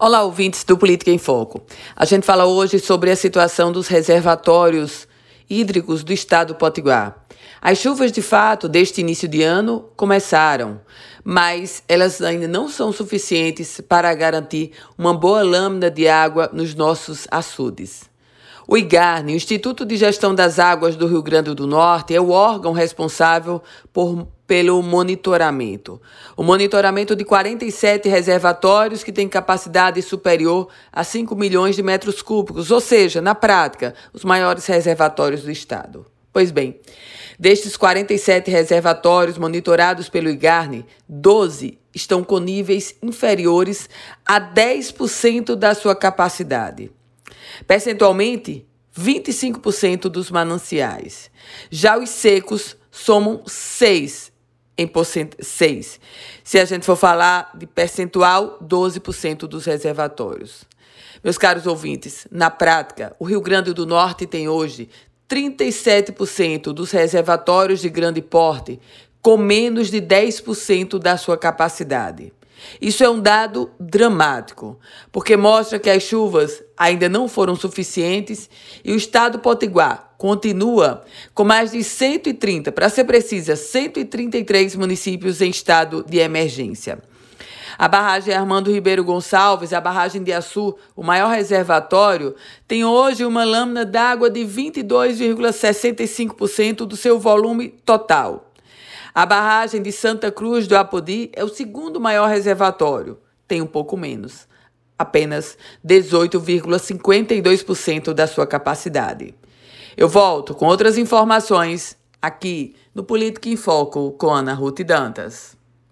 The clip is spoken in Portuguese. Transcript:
Olá, ouvintes do Política em Foco. A gente fala hoje sobre a situação dos reservatórios hídricos do estado do Potiguar. As chuvas, de fato, deste início de ano começaram, mas elas ainda não são suficientes para garantir uma boa lâmina de água nos nossos açudes. O IGARNE, Instituto de Gestão das Águas do Rio Grande do Norte, é o órgão responsável por, pelo monitoramento. O monitoramento de 47 reservatórios que têm capacidade superior a 5 milhões de metros cúbicos, ou seja, na prática, os maiores reservatórios do estado. Pois bem, destes 47 reservatórios monitorados pelo IGARNE, 12 estão com níveis inferiores a 10% da sua capacidade. Percentualmente, 25% dos mananciais. Já os secos somam 6 em porcent... 6. Se a gente for falar de percentual, 12% dos reservatórios. Meus caros ouvintes, na prática, o Rio Grande do Norte tem hoje 37% dos reservatórios de grande porte com menos de 10% da sua capacidade. Isso é um dado dramático, porque mostra que as chuvas ainda não foram suficientes e o estado potiguar continua com mais de 130, para ser precisa, 133 municípios em estado de emergência. A barragem Armando Ribeiro Gonçalves, a barragem de Açu, o maior reservatório, tem hoje uma lâmina d'água de 22,65% do seu volume total. A barragem de Santa Cruz do Apodi é o segundo maior reservatório, tem um pouco menos, apenas 18,52% da sua capacidade. Eu volto com outras informações aqui no Política em Foco com Ana Ruth Dantas.